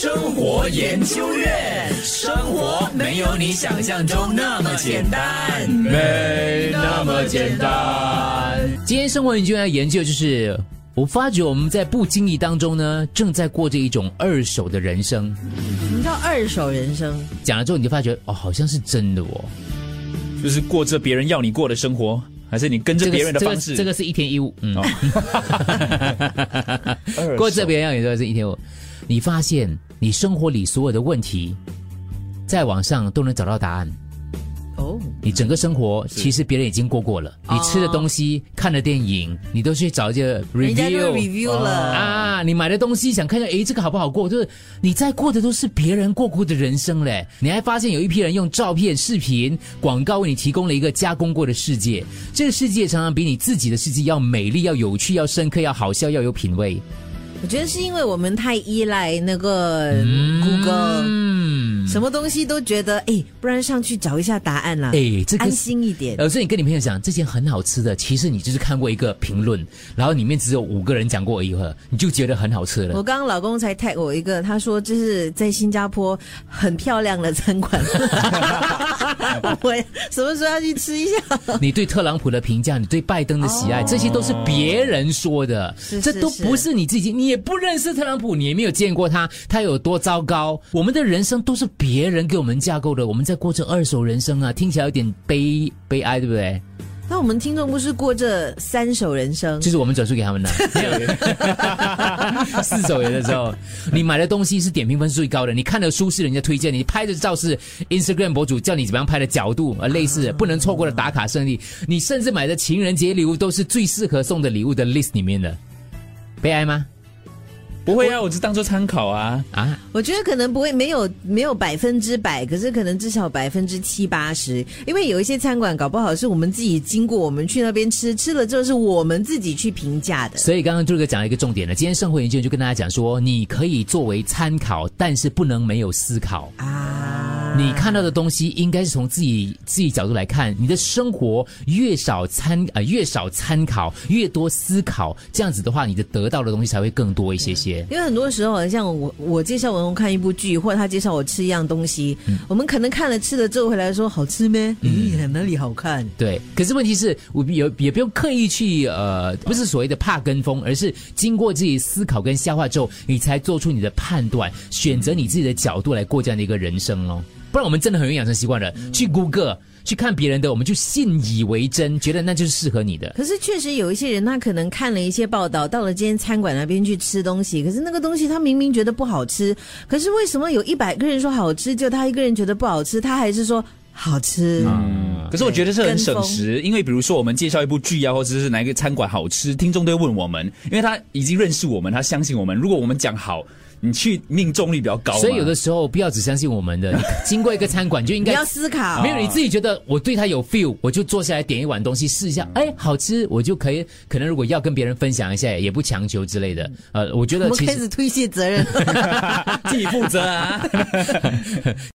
生活研究院，生活没有你想象中那么简单，没那么简单。今天生活研究院研究就是，我发觉我们在不经意当中呢，正在过着一种二手的人生。什么叫二手人生？讲了之后，你就发觉哦，好像是真的哦。就是过着别人要你过的生活，还是你跟着别人的方式？这个这个是一天一物，嗯，哦 过手这别人要你说是一天一物。你发现你生活里所有的问题，在网上都能找到答案。哦，你整个生活其实别人已经过过了，你吃的东西、看的电影，你都去找一些人家就 review。review 了。啊，你买的东西想看一下，诶，这个好不好过？就是你在过的都是别人过过的人生嘞。你还发现有一批人用照片、视频、广告为你提供了一个加工过的世界，这个世界常常比你自己的世界要美丽、要有趣、要深刻、要好笑、要有品味。我觉得是因为我们太依赖那个 Google，、嗯，什么东西都觉得哎，不然上去找一下答案啦，哎，这个安心一点。呃，所以你跟你朋友讲这件很好吃的，其实你就是看过一个评论，然后里面只有五个人讲过而已，你就觉得很好吃了我了。刚刚老公才 tag 我一个，他说这是在新加坡很漂亮的餐馆，我什么时候要去吃一下？你对特朗普的评价，你对拜登的喜爱，这些都是别人说的，是是这都不是你自己，你也不认识特朗普，你也没有见过他，他有多糟糕。我们的人生都是别人给我们架构的，我们在过着二手人生啊，听起来有点悲悲哀，对不对？那我们听众不是过这三手人生？就是我们转述给他们的。四手人的时候，你买的东西是点评分数最高的，你看的书是人家推荐，你拍的照是 Instagram 博主叫你怎么样拍的角度，呃，类似不能错过的打卡胜利，你甚至买的情人节礼物都是最适合送的礼物的 list 里面的，悲哀吗？不会啊，我就当做参考啊。啊，我觉得可能不会没有没有百分之百，可是可能至少百分之七八十，因为有一些餐馆搞不好是我们自己经过，我们去那边吃，吃了之后是我们自己去评价的。所以刚刚朱哥讲了一个重点了，今天生活研究就跟大家讲说，你可以作为参考，但是不能没有思考。啊，你看到的东西应该是从自己自己角度来看，你的生活越少参呃越少参考，越多思考，这样子的话，你的得到的东西才会更多一些些。因为很多时候，好像我我介绍文红看一部剧，或者他介绍我吃一样东西，我们可能看了吃了之后回来说好吃咩？咦，哪里好看？对，可是问题是我有也不用刻意去呃，不是所谓的怕跟风，而是经过自己思考跟消化之后，你才做出你的判断，选择你自己的角度来过这样的一个人生咯。不然我们真的很容易养成习惯了，去 Google 去看别人的，我们就信以为真，觉得那就是适合你的。可是确实有一些人，他可能看了一些报道，到了今天餐馆那边去吃东西，可是那个东西他明明觉得不好吃，可是为什么有一百个人说好吃，就他一个人觉得不好吃，他还是说好吃？嗯可是我觉得是很省跟时，因为比如说我们介绍一部剧啊，或者是哪一个餐馆好吃，听众都会问我们，因为他已经认识我们，他相信我们。如果我们讲好，你去命中率比较高。所以有的时候不要只相信我们的，你经过一个餐馆就应该 你要思考，没有你自己觉得我对他有 feel，我就坐下来点一碗东西试一下，哎，好吃，我就可以。可能如果要跟别人分享一下，也不强求之类的。呃，我觉我们得其实开始推卸责任。自己负责啊。